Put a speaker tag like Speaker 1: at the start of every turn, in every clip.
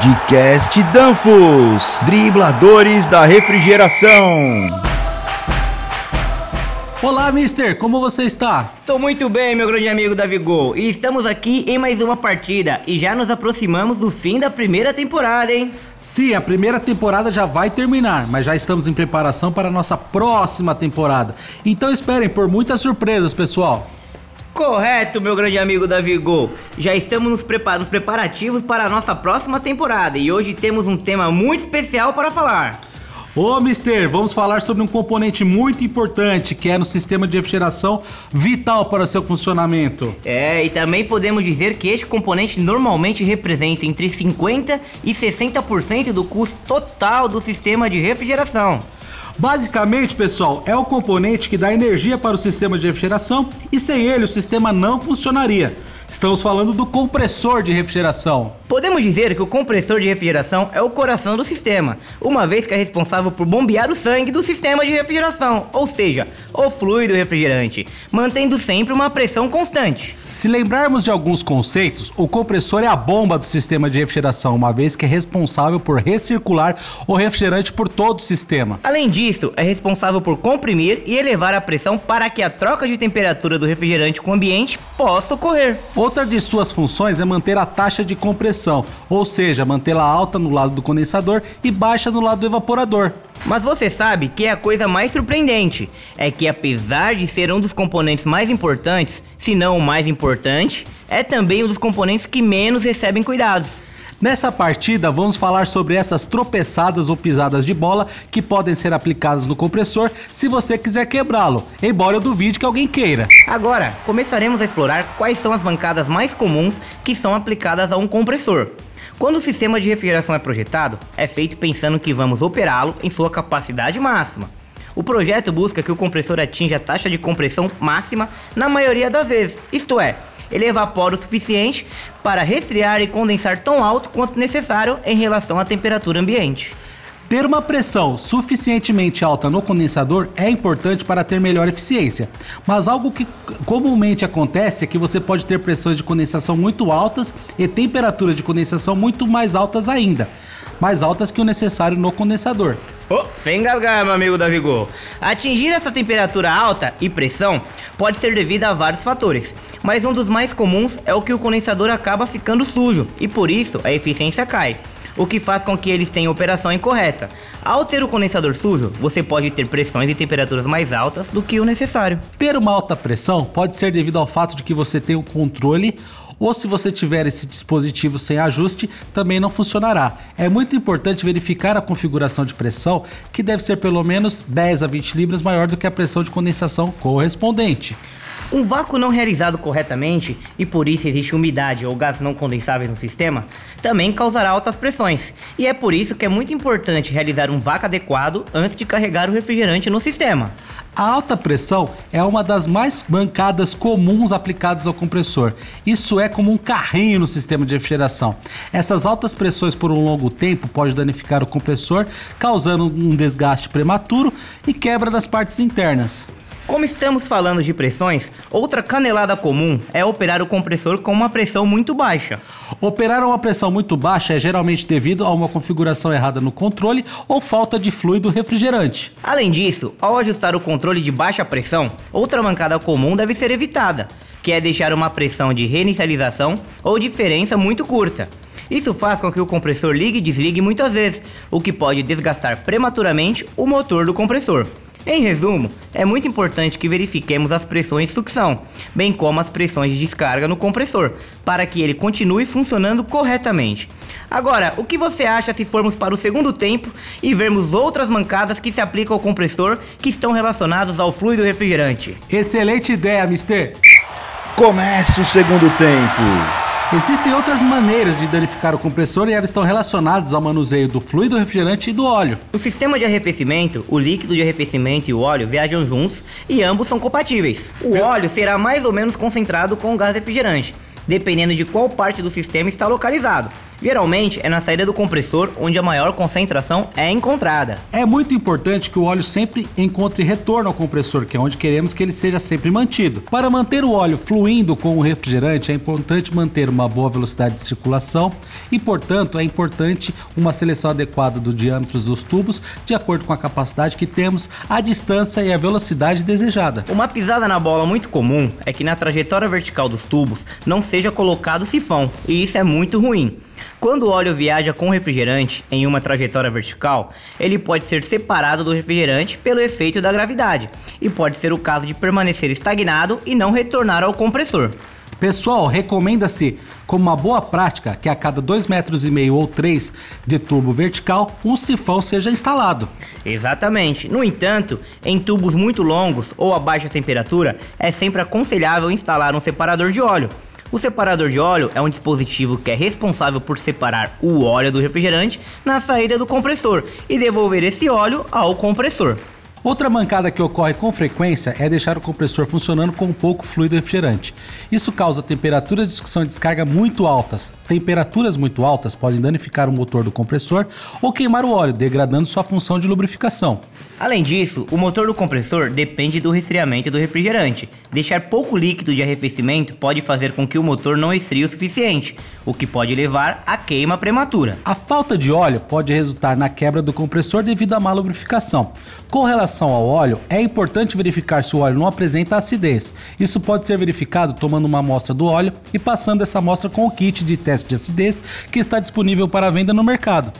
Speaker 1: Podcast Danfos, dribladores da refrigeração.
Speaker 2: Olá, Mister, como você está?
Speaker 3: Estou muito bem, meu grande amigo Davi Gol. E estamos aqui em mais uma partida e já nos aproximamos do fim da primeira temporada, hein?
Speaker 2: Sim, a primeira temporada já vai terminar, mas já estamos em preparação para a nossa próxima temporada. Então esperem por muitas surpresas, pessoal.
Speaker 3: Correto, meu grande amigo Davi Gol. Já estamos nos, prepar nos preparativos para a nossa próxima temporada e hoje temos um tema muito especial para falar.
Speaker 2: Ô, Mister, vamos falar sobre um componente muito importante que é no sistema de refrigeração vital para o seu funcionamento.
Speaker 3: É, e também podemos dizer que este componente normalmente representa entre 50% e 60% do custo total do sistema de refrigeração.
Speaker 2: Basicamente, pessoal, é o componente que dá energia para o sistema de refrigeração e sem ele o sistema não funcionaria. Estamos falando do compressor de refrigeração.
Speaker 3: Podemos dizer que o compressor de refrigeração é o coração do sistema, uma vez que é responsável por bombear o sangue do sistema de refrigeração, ou seja, o fluido refrigerante, mantendo sempre uma pressão constante.
Speaker 2: Se lembrarmos de alguns conceitos, o compressor é a bomba do sistema de refrigeração, uma vez que é responsável por recircular o refrigerante por todo o sistema.
Speaker 3: Além disso, é responsável por comprimir e elevar a pressão para que a troca de temperatura do refrigerante com o ambiente possa ocorrer.
Speaker 2: Outra de suas funções é manter a taxa de compressão, ou seja, mantê-la alta no lado do condensador e baixa no lado do evaporador.
Speaker 3: Mas você sabe que é a coisa mais surpreendente é que apesar de ser um dos componentes mais importantes, se não o mais importante, é também um dos componentes que menos recebem cuidados.
Speaker 2: Nessa partida, vamos falar sobre essas tropeçadas ou pisadas de bola que podem ser aplicadas no compressor se você quiser quebrá-lo, embora eu duvide que alguém queira.
Speaker 3: Agora, começaremos a explorar quais são as bancadas mais comuns que são aplicadas a um compressor. Quando o sistema de refrigeração é projetado, é feito pensando que vamos operá-lo em sua capacidade máxima. O projeto busca que o compressor atinja a taxa de compressão máxima na maioria das vezes, isto é, ele evapora o suficiente para resfriar e condensar tão alto quanto necessário em relação à temperatura ambiente.
Speaker 2: Ter uma pressão suficientemente alta no condensador é importante para ter melhor eficiência, mas algo que comumente acontece é que você pode ter pressões de condensação muito altas e temperaturas de condensação muito mais altas ainda, mais altas que o necessário no condensador.
Speaker 3: Oh, sem engasgar, meu amigo Davigol. Atingir essa temperatura alta e pressão pode ser devido a vários fatores, mas um dos mais comuns é o que o condensador acaba ficando sujo e por isso a eficiência cai o que faz com que eles tenham operação incorreta. Ao ter o condensador sujo, você pode ter pressões e temperaturas mais altas do que o necessário.
Speaker 2: Ter uma alta pressão pode ser devido ao fato de que você tem o um controle ou se você tiver esse dispositivo sem ajuste, também não funcionará. É muito importante verificar a configuração de pressão, que deve ser pelo menos 10 a 20 libras maior do que a pressão de condensação correspondente.
Speaker 3: Um vácuo não realizado corretamente, e por isso existe umidade ou gás não condensáveis no sistema, também causará altas pressões. E é por isso que é muito importante realizar um vácuo adequado antes de carregar o refrigerante no sistema.
Speaker 2: A alta pressão é uma das mais bancadas comuns aplicadas ao compressor. Isso é como um carrinho no sistema de refrigeração. Essas altas pressões por um longo tempo pode danificar o compressor, causando um desgaste prematuro e quebra das partes internas.
Speaker 3: Como estamos falando de pressões, outra canelada comum é operar o compressor com uma pressão muito baixa.
Speaker 2: Operar uma pressão muito baixa é geralmente devido a uma configuração errada no controle ou falta de fluido refrigerante.
Speaker 3: Além disso, ao ajustar o controle de baixa pressão, outra mancada comum deve ser evitada, que é deixar uma pressão de reinicialização ou diferença muito curta. Isso faz com que o compressor ligue e desligue muitas vezes, o que pode desgastar prematuramente o motor do compressor. Em resumo, é muito importante que verifiquemos as pressões de sucção, bem como as pressões de descarga no compressor, para que ele continue funcionando corretamente. Agora, o que você acha se formos para o segundo tempo e vermos outras mancadas que se aplicam ao compressor que estão relacionadas ao fluido refrigerante?
Speaker 2: Excelente ideia, Mister!
Speaker 1: Começa o segundo tempo!
Speaker 2: Existem outras maneiras de danificar o compressor e elas estão relacionadas ao manuseio do fluido refrigerante e do óleo.
Speaker 3: No sistema de arrefecimento, o líquido de arrefecimento e o óleo viajam juntos e ambos são compatíveis. O óleo será mais ou menos concentrado com o gás refrigerante, dependendo de qual parte do sistema está localizado. Geralmente é na saída do compressor onde a maior concentração é encontrada.
Speaker 2: É muito importante que o óleo sempre encontre retorno ao compressor, que é onde queremos que ele seja sempre mantido. Para manter o óleo fluindo com o refrigerante, é importante manter uma boa velocidade de circulação e, portanto, é importante uma seleção adequada do diâmetro dos tubos de acordo com a capacidade que temos, a distância e a velocidade desejada.
Speaker 3: Uma pisada na bola muito comum é que na trajetória vertical dos tubos não seja colocado sifão, e isso é muito ruim. Quando o óleo viaja com refrigerante em uma trajetória vertical, ele pode ser separado do refrigerante pelo efeito da gravidade, e pode ser o caso de permanecer estagnado e não retornar ao compressor.
Speaker 2: Pessoal, recomenda-se como uma boa prática que a cada 2,5 metros e meio ou 3 de tubo vertical, um sifão seja instalado.
Speaker 3: Exatamente. No entanto, em tubos muito longos ou a baixa temperatura, é sempre aconselhável instalar um separador de óleo o separador de óleo é um dispositivo que é responsável por separar o óleo do refrigerante na saída do compressor e devolver esse óleo ao compressor.
Speaker 2: Outra mancada que ocorre com frequência é deixar o compressor funcionando com pouco fluido refrigerante. Isso causa temperaturas de sucção e descarga muito altas. Temperaturas muito altas podem danificar o motor do compressor ou queimar o óleo, degradando sua função de lubrificação.
Speaker 3: Além disso, o motor do compressor depende do resfriamento do refrigerante. Deixar pouco líquido de arrefecimento pode fazer com que o motor não esfrie o suficiente, o que pode levar à queima prematura.
Speaker 2: A falta de óleo pode resultar na quebra do compressor devido à má lubrificação. Com relação ao óleo, é importante verificar se o óleo não apresenta acidez. Isso pode ser verificado tomando uma amostra do óleo e passando essa amostra com o kit de teste de acidez que está disponível para venda no mercado.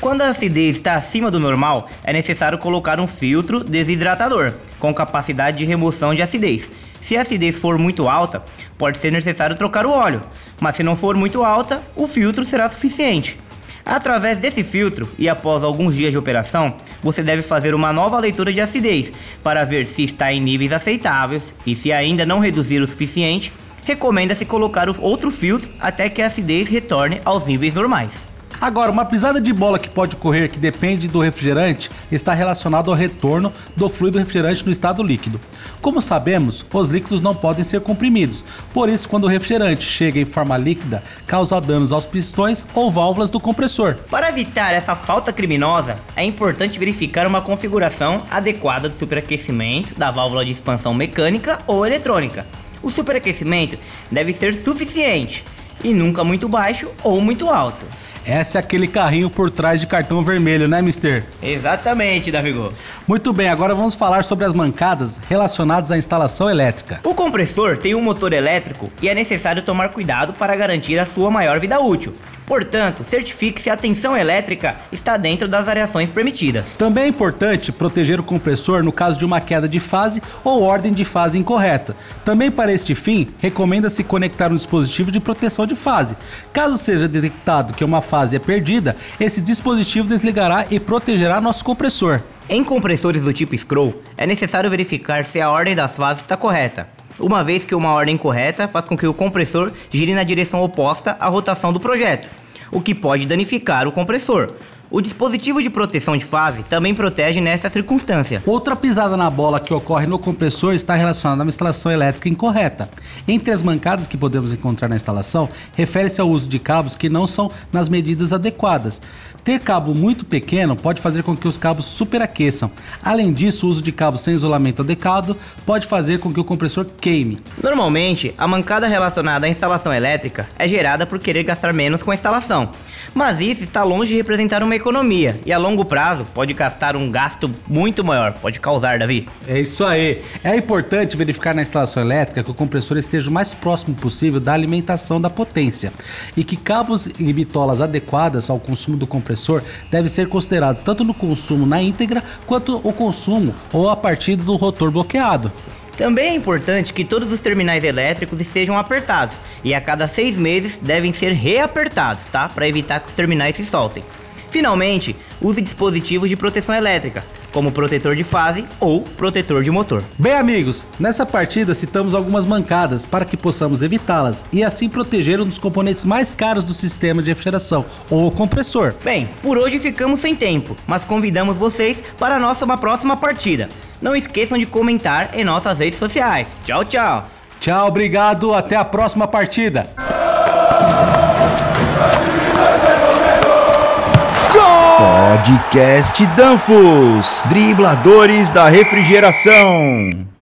Speaker 3: Quando a acidez está acima do normal, é necessário colocar um filtro desidratador com capacidade de remoção de acidez. Se a acidez for muito alta, pode ser necessário trocar o óleo, mas se não for muito alta, o filtro será suficiente. Através desse filtro e após alguns dias de operação, você deve fazer uma nova leitura de acidez para ver se está em níveis aceitáveis e se ainda não reduzir o suficiente, recomenda-se colocar outro filtro até que a acidez retorne aos níveis normais.
Speaker 2: Agora, uma pisada de bola que pode ocorrer que depende do refrigerante está relacionado ao retorno do fluido refrigerante no estado líquido. Como sabemos, os líquidos não podem ser comprimidos, por isso, quando o refrigerante chega em forma líquida, causa danos aos pistões ou válvulas do compressor.
Speaker 3: Para evitar essa falta criminosa, é importante verificar uma configuração adequada do superaquecimento da válvula de expansão mecânica ou eletrônica. O superaquecimento deve ser suficiente e nunca muito baixo ou muito alto.
Speaker 2: Essa é aquele carrinho por trás de cartão vermelho, né, Mister?
Speaker 3: Exatamente, Davigô.
Speaker 2: Muito bem, agora vamos falar sobre as mancadas relacionadas à instalação elétrica.
Speaker 3: O compressor tem um motor elétrico e é necessário tomar cuidado para garantir a sua maior vida útil. Portanto, certifique se a tensão elétrica está dentro das variações permitidas.
Speaker 2: Também é importante proteger o compressor no caso de uma queda de fase ou ordem de fase incorreta. Também para este fim, recomenda-se conectar um dispositivo de proteção de fase. Caso seja detectado que uma fase é perdida, esse dispositivo desligará e protegerá nosso compressor.
Speaker 3: Em compressores do tipo scroll, é necessário verificar se a ordem das fases está correta uma vez que uma ordem correta faz com que o compressor gire na direção oposta à rotação do projeto o que pode danificar o compressor. O dispositivo de proteção de fase também protege nessa circunstância.
Speaker 2: Outra pisada na bola que ocorre no compressor está relacionada a uma instalação elétrica incorreta. Entre as mancadas que podemos encontrar na instalação, refere-se ao uso de cabos que não são nas medidas adequadas. Ter cabo muito pequeno pode fazer com que os cabos superaqueçam. Além disso, o uso de cabos sem isolamento adequado pode fazer com que o compressor queime.
Speaker 3: Normalmente, a mancada relacionada à instalação elétrica é gerada por querer gastar menos com a instalação. Mas isso está longe de representar uma economia e a longo prazo pode gastar um gasto muito maior, pode causar, Davi.
Speaker 2: É isso aí. É importante verificar na instalação elétrica que o compressor esteja o mais próximo possível da alimentação da potência e que cabos e bitolas adequadas ao consumo do compressor devem ser considerados tanto no consumo na íntegra quanto o consumo ou a partir do rotor bloqueado.
Speaker 3: Também é importante que todos os terminais elétricos estejam apertados e a cada seis meses devem ser reapertados, tá? Para evitar que os terminais se soltem. Finalmente, use dispositivos de proteção elétrica, como protetor de fase ou protetor de motor.
Speaker 2: Bem, amigos, nessa partida citamos algumas mancadas para que possamos evitá-las e assim proteger um dos componentes mais caros do sistema de refrigeração, o compressor.
Speaker 3: Bem, por hoje ficamos sem tempo, mas convidamos vocês para a nossa uma próxima partida. Não esqueçam de comentar em nossas redes sociais. Tchau, tchau.
Speaker 2: Tchau, obrigado. Até a próxima partida.
Speaker 1: Podcast Danfos, dribladores da refrigeração.